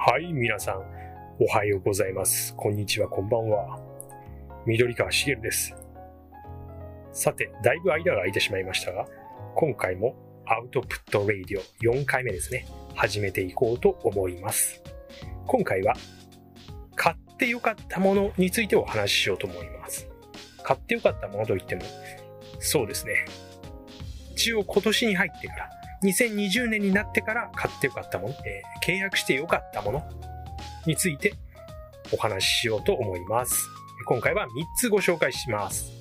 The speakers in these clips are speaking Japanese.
はい、皆さん、おはようございます。こんにちは、こんばんは。緑川茂です。さて、だいぶ間が空いてしまいましたが、今回もアウトプットレイディオ4回目ですね、始めていこうと思います。今回は、買ってよかったものについてお話ししようと思います。買ってよかったものといっても、そうですね。一応今年に入ってから、2020年になってから買ってよかったもの、えー、契約してよかったものについてお話ししようと思います。今回は3つご紹介します。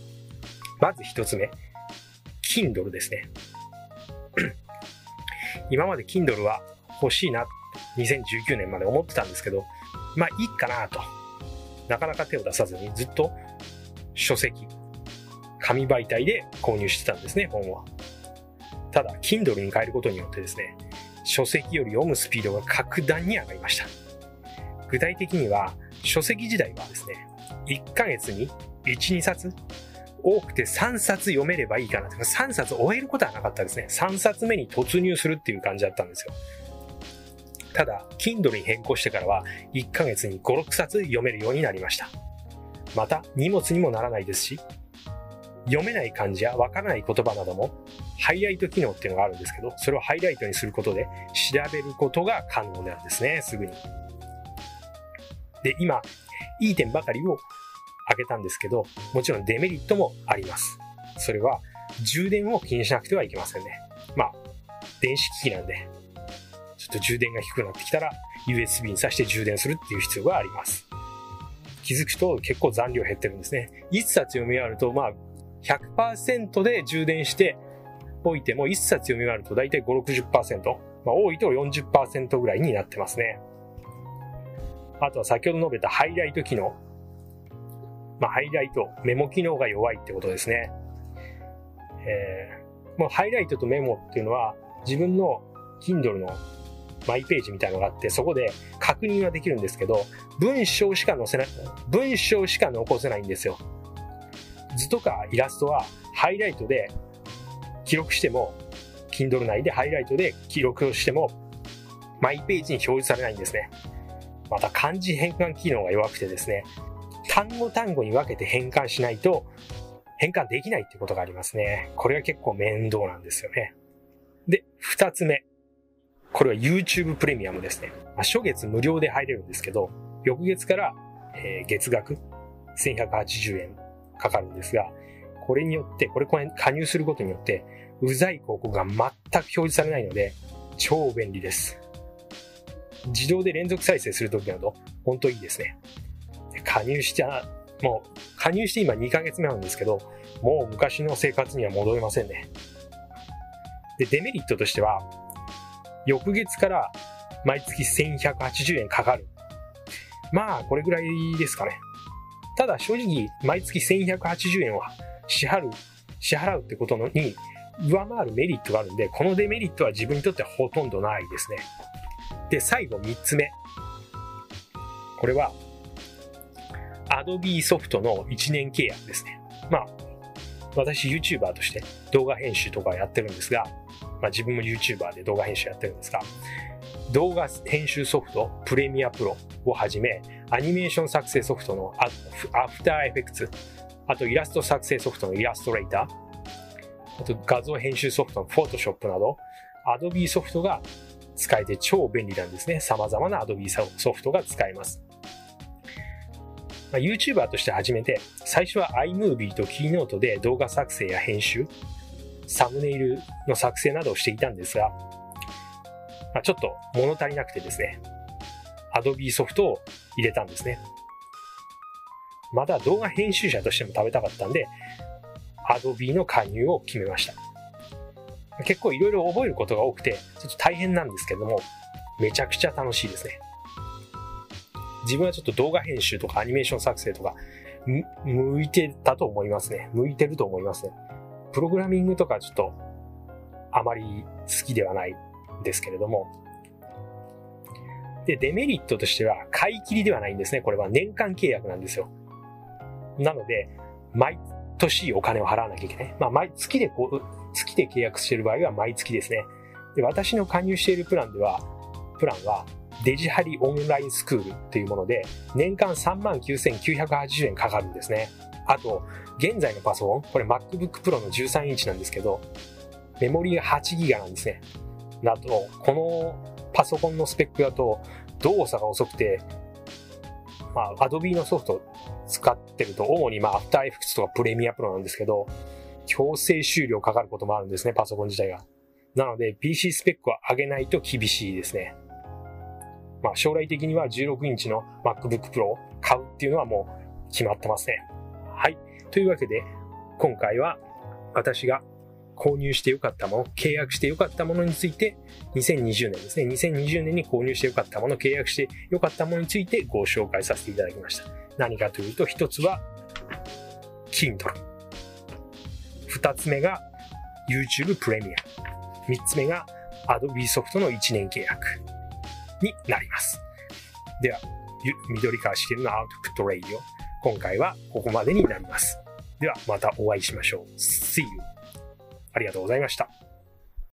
まず1つ目、Kindle ですね。今まで Kindle は欲しいな、2019年まで思ってたんですけど、まあいいかなと。なかなか手を出さずにずっと書籍、紙媒体で購入してたんですね、本は。ただ、Kindle に変えることによってですね、書籍より読むスピードが格段に上がりました。具体的には、書籍時代はですね、1ヶ月に1、2冊多くて3冊読めればいいかなとか、3冊終えることはなかったですね。3冊目に突入するっていう感じだったんですよ。ただ、Kindle に変更してからは、1ヶ月に5、6冊読めるようになりました。また、荷物にもならないですし、読めない漢字やわからない言葉などもハイライト機能っていうのがあるんですけど、それをハイライトにすることで調べることが可能なんですね、すぐに。で、今、いい点ばかりを挙げたんですけど、もちろんデメリットもあります。それは、充電を気にしなくてはいけませんね。まあ、電子機器なんで、ちょっと充電が低くなってきたら、USB に挿して充電するっていう必要があります。気づくと結構残量減ってるんですね。1冊読み終わると、まあ、100%で充電しておいても、1冊読み終わると大体5、60%。まあ、多いと40%ぐらいになってますね。あとは先ほど述べたハイライト機能。まあ、ハイライト、メモ機能が弱いってことですね。えー、もうハイライトとメモっていうのは自分の Kindle のマイページみたいなのがあって、そこで確認はできるんですけど、文章しか載せない、文章しか残せないんですよ。図とかイラストはハイライトで記録しても、Kindle 内でハイライトで記録をしても、マイページに表示されないんですね。また漢字変換機能が弱くてですね、単語単語に分けて変換しないと変換できないってことがありますね。これが結構面倒なんですよね。で、二つ目。これは YouTube プレミアムですね。まあ、初月無料で入れるんですけど、翌月から、えー、月額1180円かかるんですが、これによって、これ加入することによって、うざい広告が全く表示されないので、超便利です。自動で連続再生するときなど、本当いいですね。加入した、もう、加入して今2ヶ月目なんですけど、もう昔の生活には戻れませんね。で、デメリットとしては、翌月から毎月1180円かかる。まあ、これぐらいですかね。ただ正直、毎月1180円は支払う、支払うってことのに上回るメリットがあるんで、このデメリットは自分にとってはほとんどないですね。で、最後3つ目。これは、Adobe ソフトの1年契約ですね。まあ、私 YouTuber として動画編集とかやってるんですが、まあ自分も YouTuber で動画編集やってるんですが、動画編集ソフトプレミアプロをはじめ、アニメーション作成ソフトのアフターエフェクツ、あとイラスト作成ソフトのイラストレーター、あと画像編集ソフトの Photoshop など、Adobe ソフトが使えて超便利なんですね。様々な Adobe ソフトが使えます。ま、YouTuber として始めて、最初は iMovie と Keynote で動画作成や編集、サムネイルの作成などをしていたんですが、ま、ちょっと物足りなくてですね、Adobe ソフトを入れたんですね。また動画編集者としても食べたかったんで、Adobe の加入を決めました。結構いろいろ覚えることが多くて、ちょっと大変なんですけども、めちゃくちゃ楽しいですね。自分はちょっと動画編集とかアニメーション作成とか、向いてたと思いますね。向いてると思いますね。プログラミングとかちょっと、あまり好きではないですけれども、で、デメリットとしては、買い切りではないんですね。これは年間契約なんですよ。なので、毎年お金を払わなきゃいけない。まあ、毎月でこう、月で契約している場合は毎月ですね。で、私の加入しているプランでは、プランはデジハリオンラインスクールっていうもので、年間39,980円かかるんですね。あと、現在のパソコン、これ MacBook Pro の13インチなんですけど、メモリーが8ギガなんですね。だと、このパソコンのスペックだと、動作が遅くて、まあ、Adobe のソフト使ってると、主にまあ、After Effects とか Premiere Pro なんですけど、強制終了かかることもあるんですね、パソコン自体が。なので、PC スペックを上げないと厳しいですね。まあ、将来的には16インチの MacBook Pro を買うっていうのはもう決まってますね。はい。というわけで、今回は私が購入してよかったもの、契約してよかったものについて、2020年ですね、2020年に購入してよかったもの、契約してよかったものについてご紹介させていただきました。何かというと、一つは、Kindle。二つ目が YouTube プレミア。三つ目が Adobe ソフトの1年契約になります。では、緑川茂のアウトプットレイディオ。今回はここまでになります。ではまたお会いしましょう。See you! ありがとうございました。